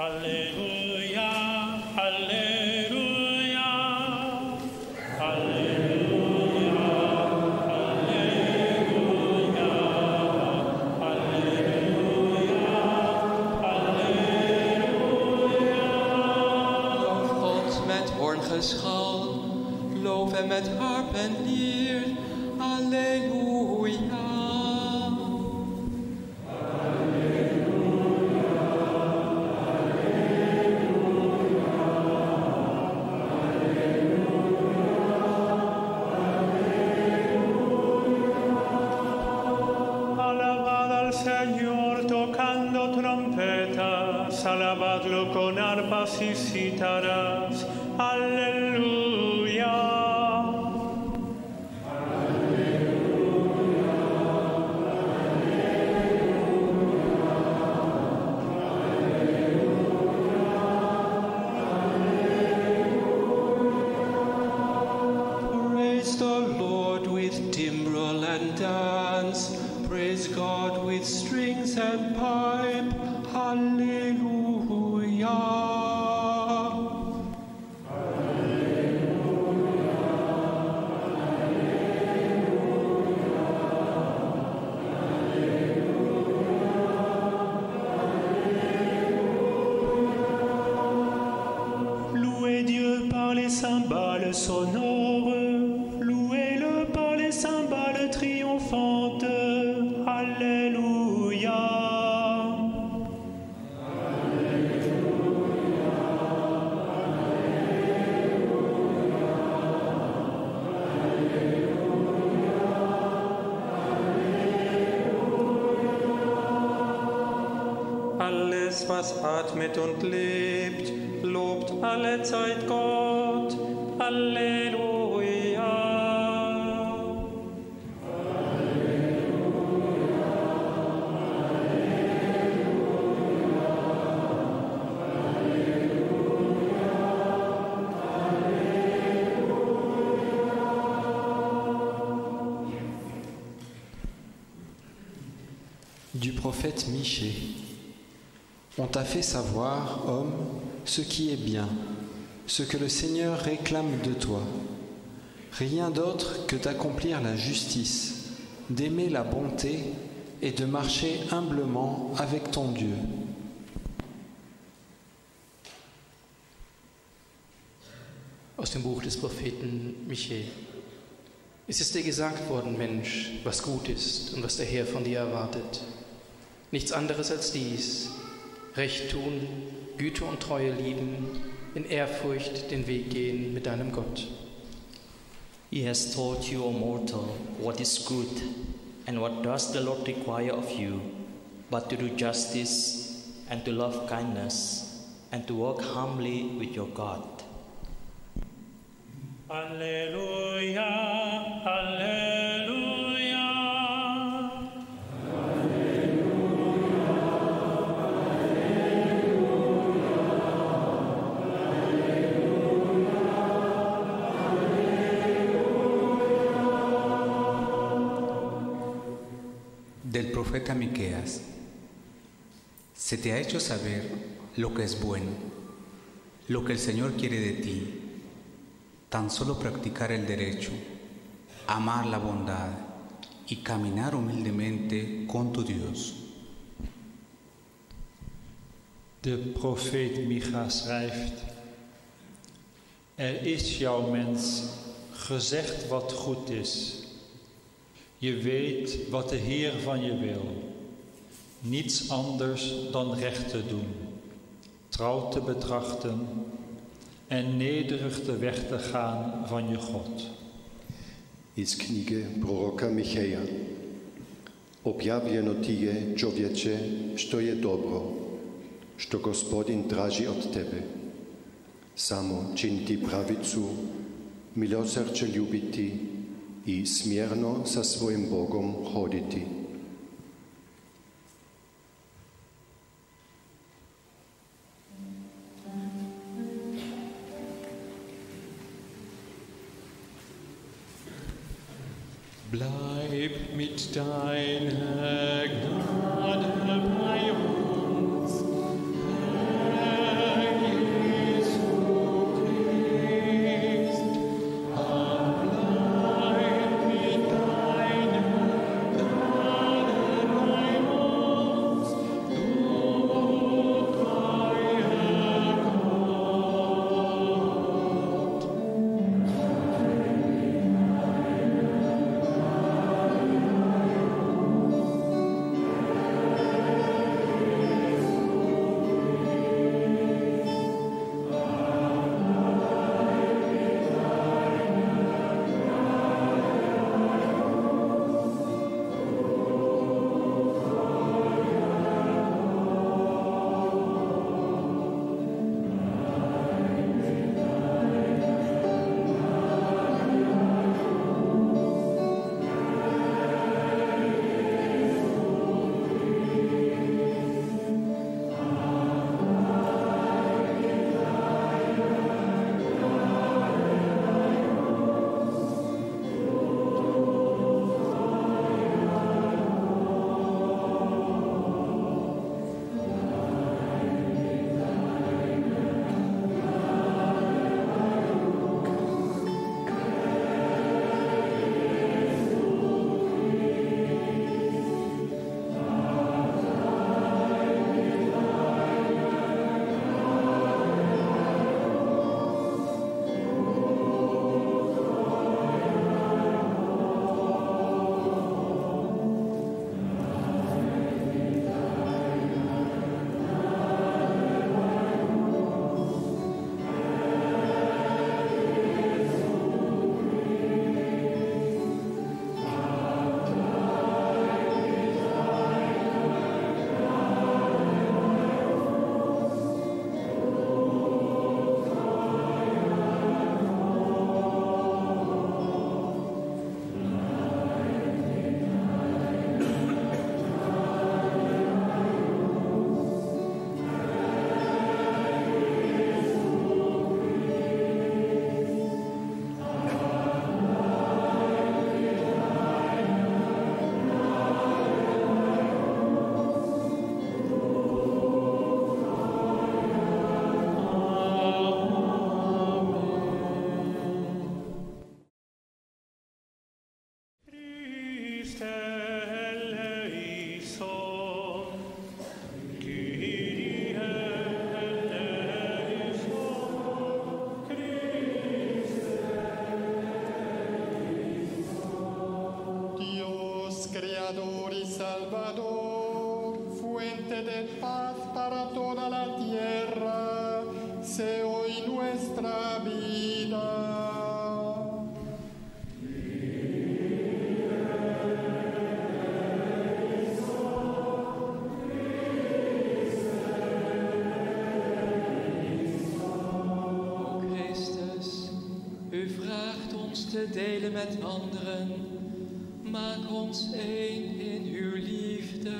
Hallelujah. Alleluia. alles, was atmet und lebt, lobt alle Zeit Gott. Halleluja. Halleluja, Halleluja, Du prophète Michée. On t'a fait savoir, homme, ce qui est bien, ce que le Seigneur réclame de toi. Rien d'autre que d'accomplir la justice, d'aimer la bonté et de marcher humblement avec ton Dieu. Aus dem Buch des Propheten Michel. Es ist dir gesagt worden, Mensch, was gut ist und was der Herr von dir erwartet. Nichts anderes als dies. Recht tun, Güte und Treue lieben, in Ehrfurcht den Weg gehen mit deinem Gott. He has told you, O mortal, what is good, and what does the Lord require of you, but to do justice, and to love kindness, and to walk humbly with your God. Alleluia, Alleluia. Profeta Miqueas. Se te ha hecho saber lo que es bueno, lo que el Señor quiere de ti, tan solo practicar el derecho, amar la bondad y caminar humildemente con tu Dios. De profeet Micha schrijft: Er is jouw mens gezegd wat goed is. Je weet wat de Heer van je wil. Niets anders dan recht te doen, trouw te betrachten en nederig de weg te gaan van je God. iz knjige proroka Micheja. Objavljeno ti je, čovječe, što je dobro, što gospodin traži od tebe. Samo činiti pravicu, milosrđe ljubiti i smjerno sa svojim Bogom hoditi. Bleib mit deiner met anderen. Maak ons één in uw liefde.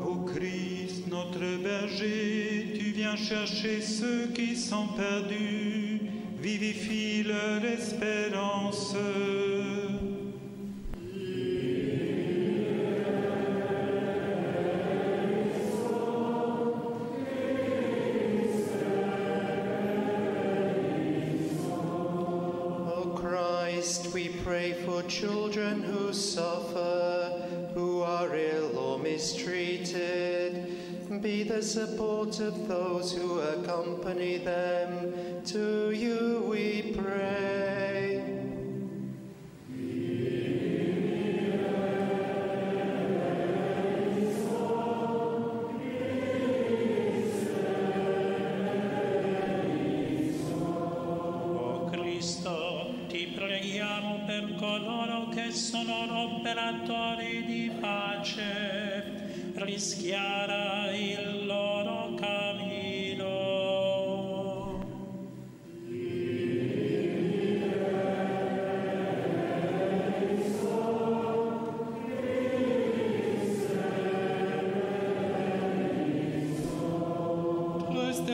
Ô Christ, notre berger, tu viens chercher ceux qui sont perdus, vivifie leur espérance. The support of those who accompany them. To you we pray. O Cristo, ti preghiamo per coloro che sono operatori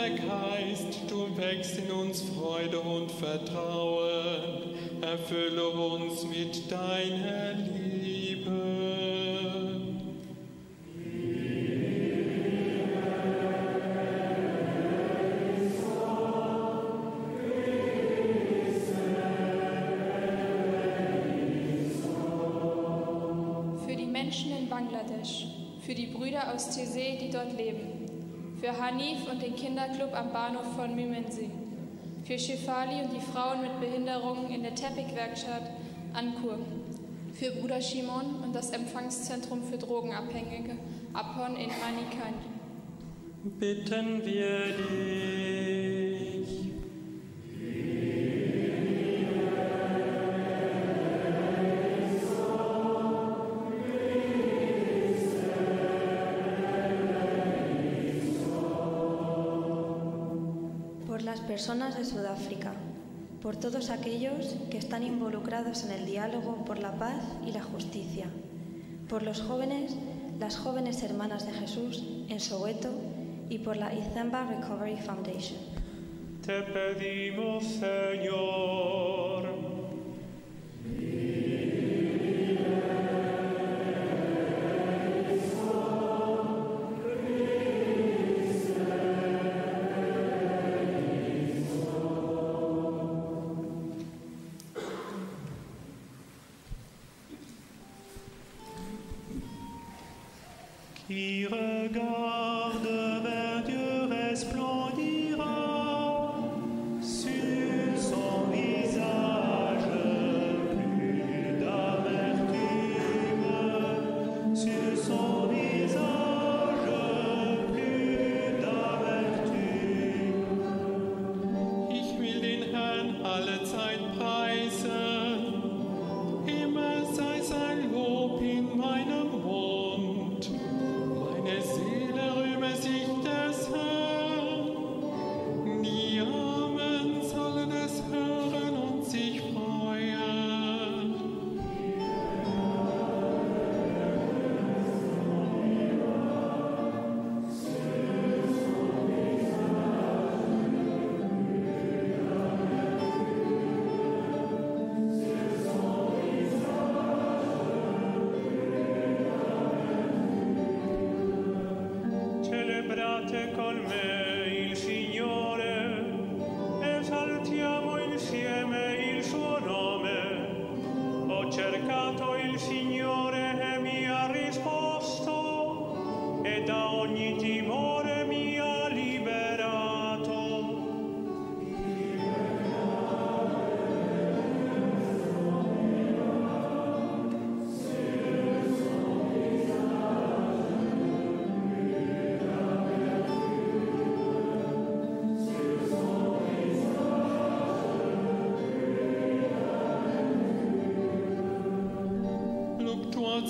der Geist, du wächst in uns Freude und Vertrauen. Erfülle uns mit deiner Liebe. Für die Menschen in Bangladesch, für die Brüder aus Tese, die dort leben, für Hanif und den Kinderclub am Bahnhof von Mimensee, für Shefali und die Frauen mit Behinderungen in der Teppichwerkstatt Ankur, für Bruder Shimon und das Empfangszentrum für Drogenabhängige Apon in Manikani. Bitten wir dich. Personas de Sudáfrica, por todos aquellos que están involucrados en el diálogo por la paz y la justicia, por los jóvenes, las jóvenes hermanas de Jesús en Soweto y por la Izamba Recovery Foundation. Te pedimos, Señor.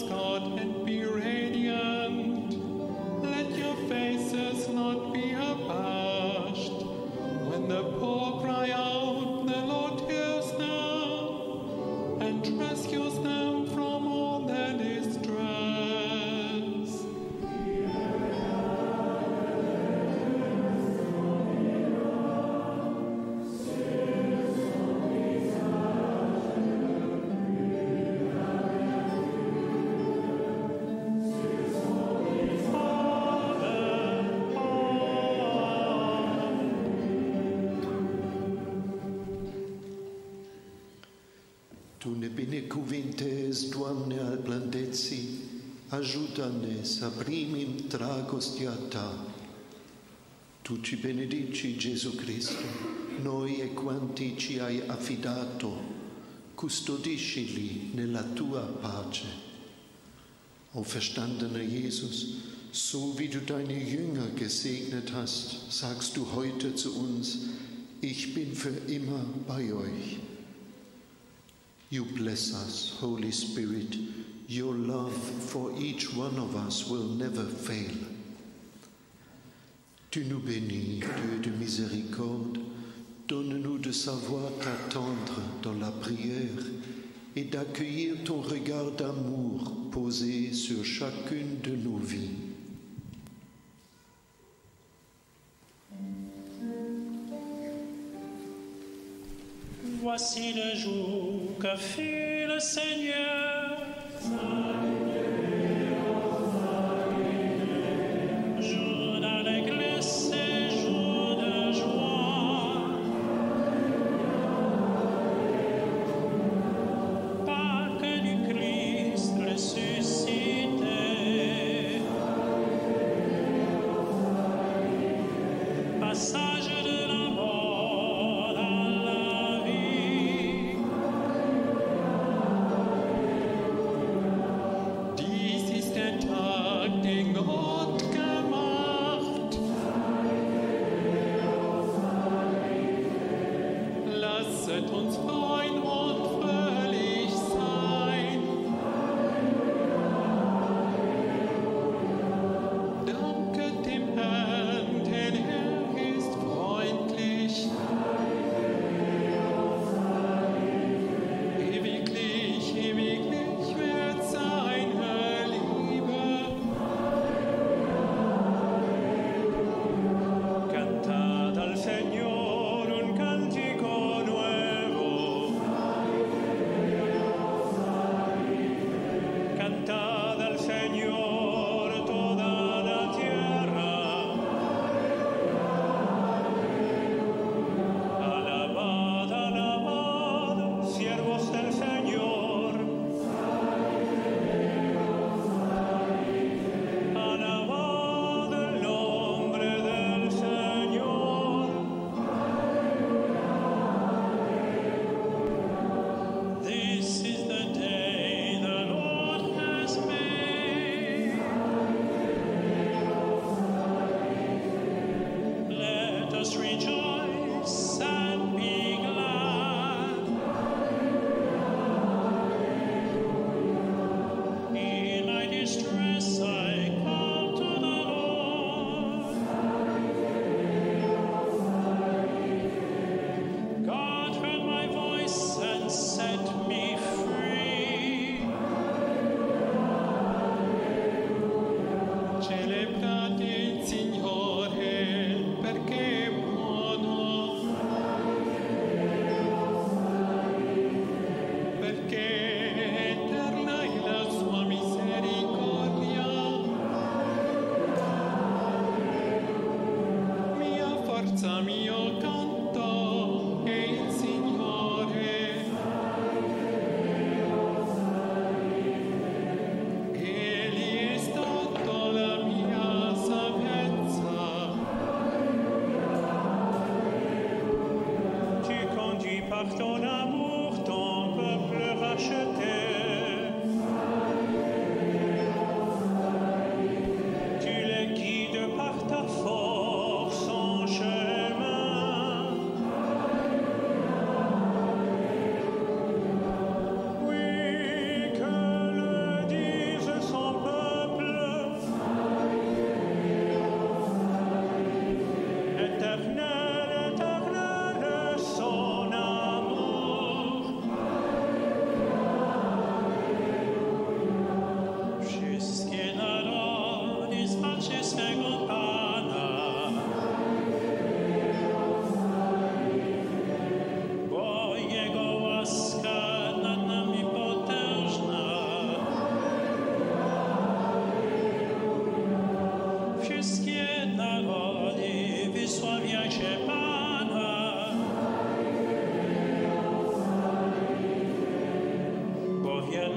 God and dragostea Ta. Tu ci benedici Gesù Cristo, noi e quanti ci hai affidato, custodiscili nella Tua pace. O verstandener Jesus, so wie du deine Jünger gesegnet hast, sagst du heute zu uns, ich bin für immer bei euch. You bless us, Holy Spirit. Your love for each one of us will never fail. Tu nous bénis, Dieu de miséricorde. Donne-nous de savoir t'attendre dans la prière et d'accueillir ton regard d'amour posé sur chacune de nos vies. Voici le jour que fit le Seigneur.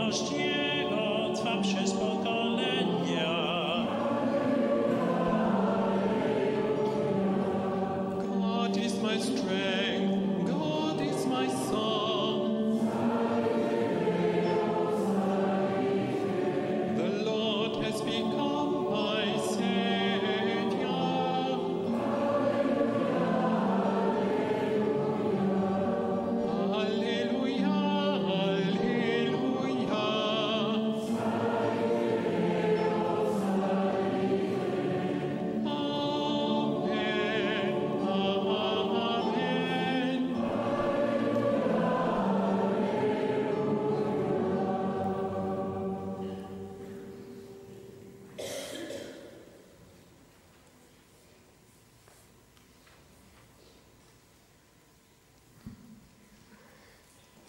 miłość Jego Twa się spotka.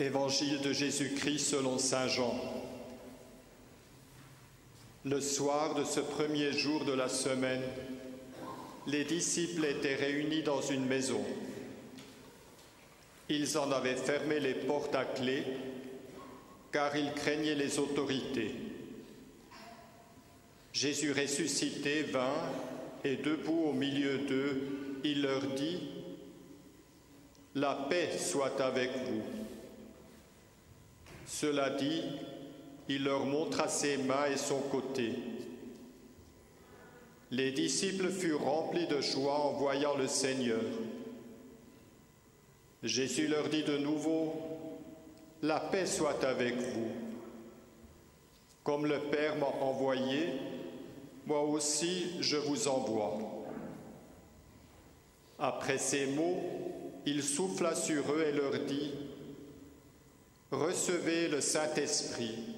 Évangile de Jésus-Christ selon Saint Jean. Le soir de ce premier jour de la semaine, les disciples étaient réunis dans une maison. Ils en avaient fermé les portes à clé, car ils craignaient les autorités. Jésus ressuscité vint et debout au milieu d'eux, il leur dit, La paix soit avec vous. Cela dit, il leur montra ses mains et son côté. Les disciples furent remplis de joie en voyant le Seigneur. Jésus leur dit de nouveau, La paix soit avec vous. Comme le Père m'a envoyé, moi aussi je vous envoie. Après ces mots, il souffla sur eux et leur dit, Recevez le Saint-Esprit.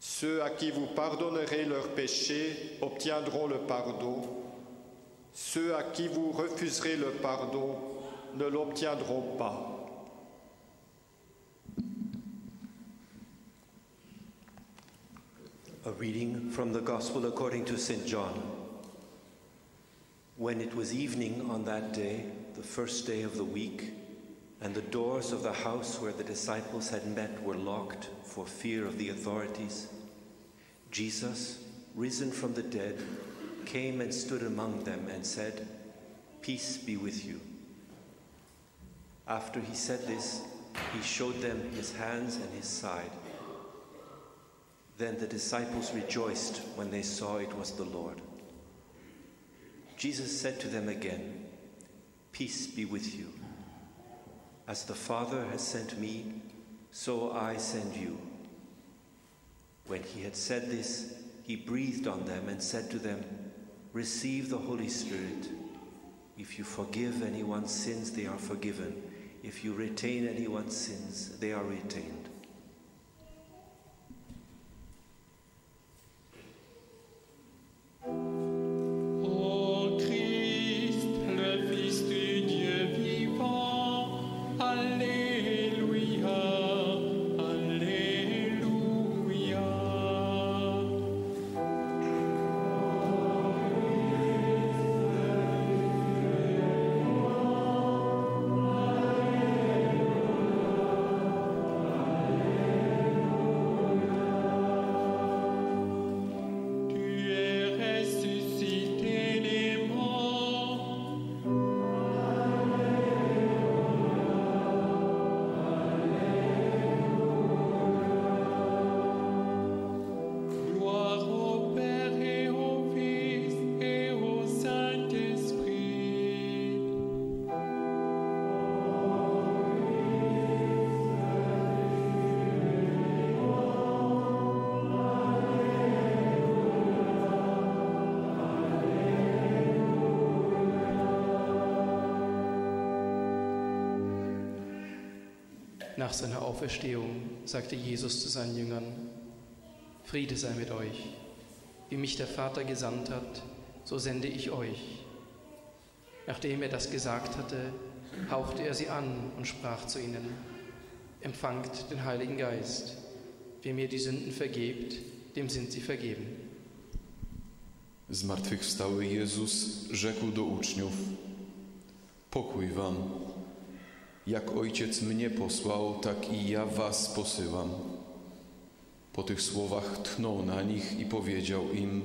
Ceux à qui vous pardonnerez leurs péchés obtiendront le pardon. Ceux à qui vous refuserez le pardon ne l'obtiendront pas. A reading from the Gospel according to St. John. When it was evening on that day, the first day of the week, and the doors of the house where the disciples had met were locked for fear of the authorities, Jesus, risen from the dead, came and stood among them and said, Peace be with you. After he said this, he showed them his hands and his side. Then the disciples rejoiced when they saw it was the Lord. Jesus said to them again, Peace be with you. As the Father has sent me, so I send you. When he had said this, he breathed on them and said to them, Receive the Holy Spirit. If you forgive anyone's sins, they are forgiven. If you retain anyone's sins, they are retained. Nach seiner Auferstehung sagte Jesus zu seinen Jüngern, Friede sei mit euch. Wie mich der Vater gesandt hat, so sende ich euch. Nachdem er das gesagt hatte, hauchte er sie an und sprach zu ihnen, Empfangt den Heiligen Geist. Wer mir die Sünden vergebt, dem sind sie vergeben. Zmartwychwstały Jezus rzekł do uczniów: Pokój wam. Jak ojciec mnie posłał, tak i ja was posyłam. Po tych słowach tchnął na nich i powiedział im: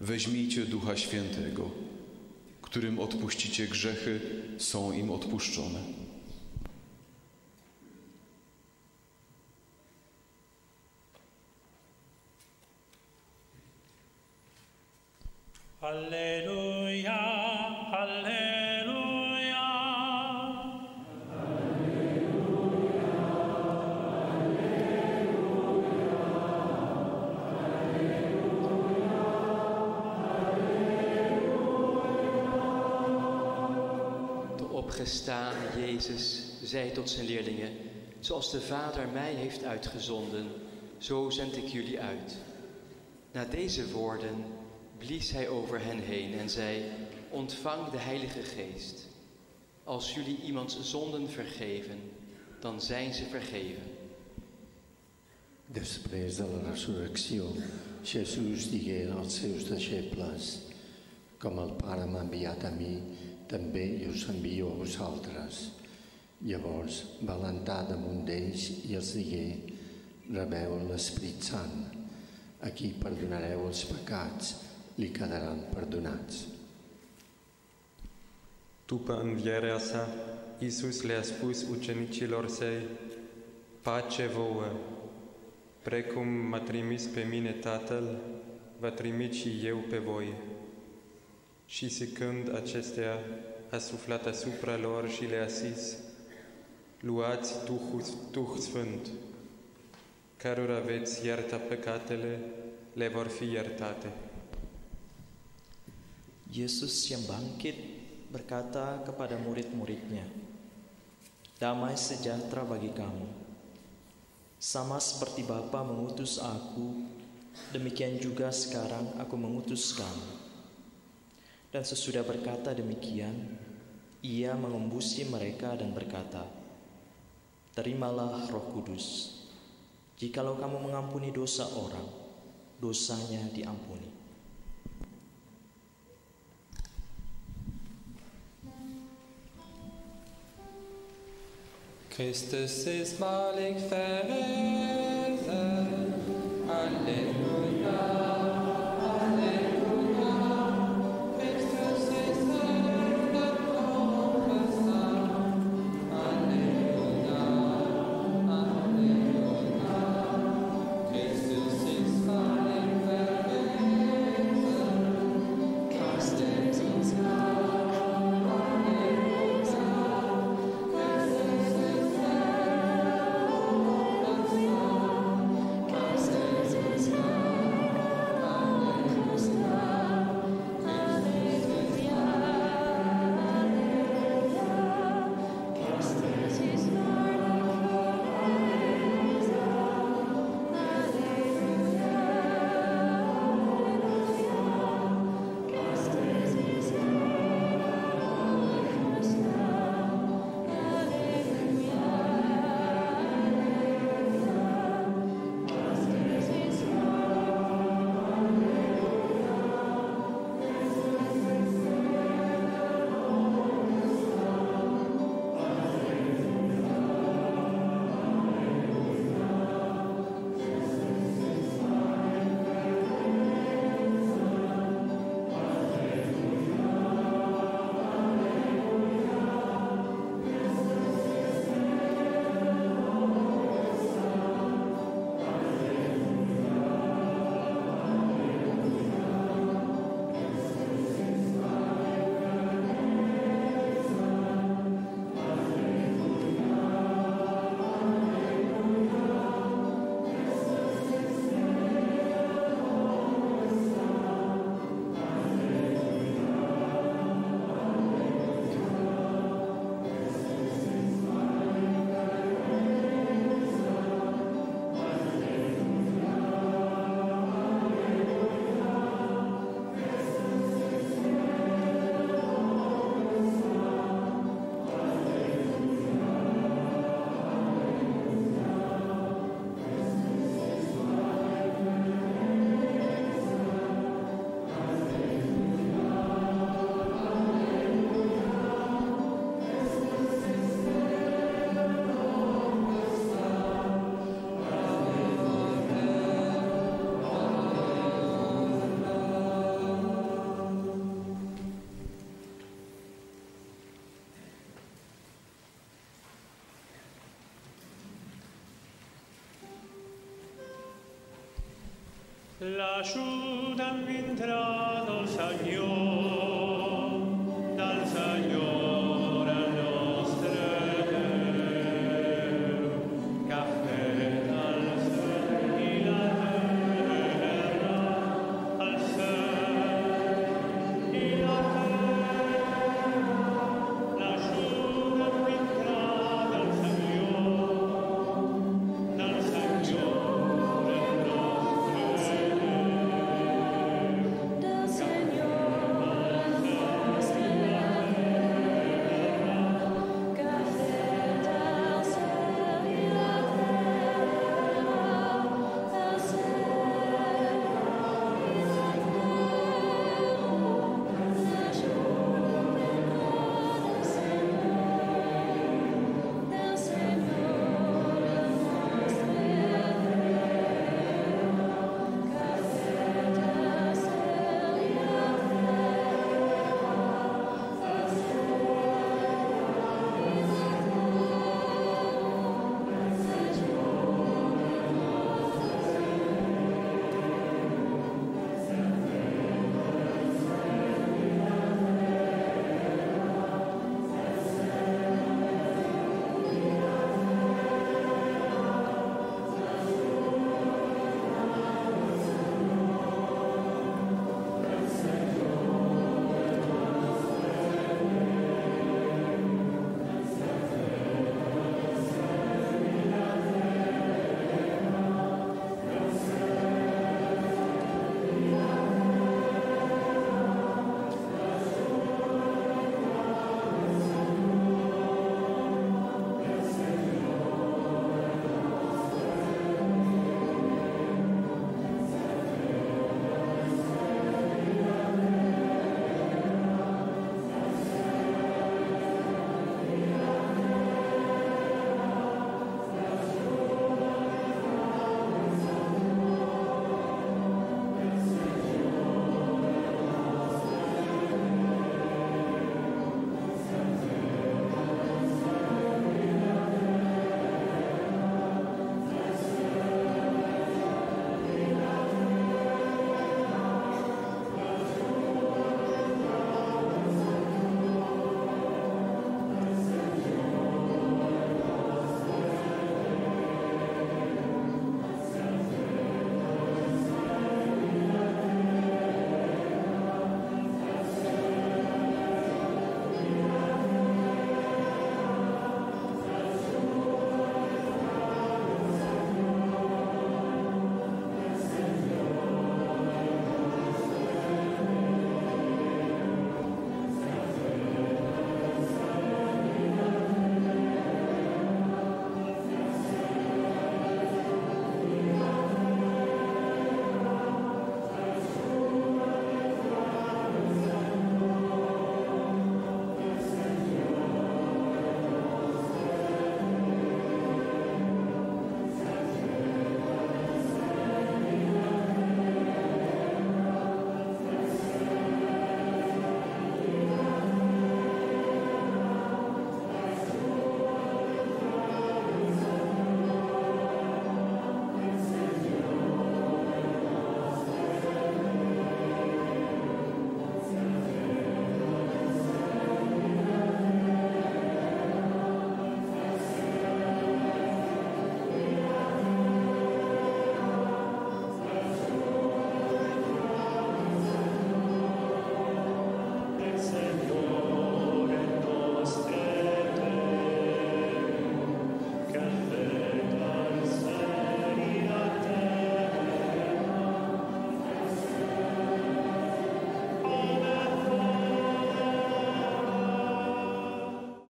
Weźmijcie Ducha Świętego, którym odpuścicie grzechy, są im odpuszczone. Alleluja. Opgestane Jezus zei tot zijn leerlingen: Zoals de Vader mij heeft uitgezonden, zo zend ik jullie uit. Na deze woorden blies hij over hen heen en zei: Ontvang de Heilige Geest. Als jullie iemands zonden vergeven, dan zijn ze vergeven. Després de la resurrecció, Jesús digué als seus deixebles, com el Pare m'ha enviat a mi, també jo us envio a vosaltres. Llavors va alentar damunt d'ells i els digué, rebeu l'Esprit Sant. A qui perdonareu els pecats, li quedaran perdonats. După învierea sa, Iisus le-a spus ucenicilor săi, Pace vouă! Precum m-a trimis pe mine Tatăl, va trimit și eu pe voi. Și zicând acestea, a suflat asupra lor și le-a zis, Luați Duhul, Duh Sfânt, cărora veți ierta păcatele, le vor fi iertate. Yesus yang bangkit berkata kepada murid-muridnya, Damai sejahtera bagi kamu. Sama seperti Bapa mengutus aku, demikian juga sekarang aku mengutus kamu. Dan sesudah berkata demikian, ia mengembusi mereka dan berkata, Terimalah roh kudus. Jikalau kamu mengampuni dosa orang, dosanya diampuni. Christus ist malig. Halleluja. l'aiutan vindrà dal Signore.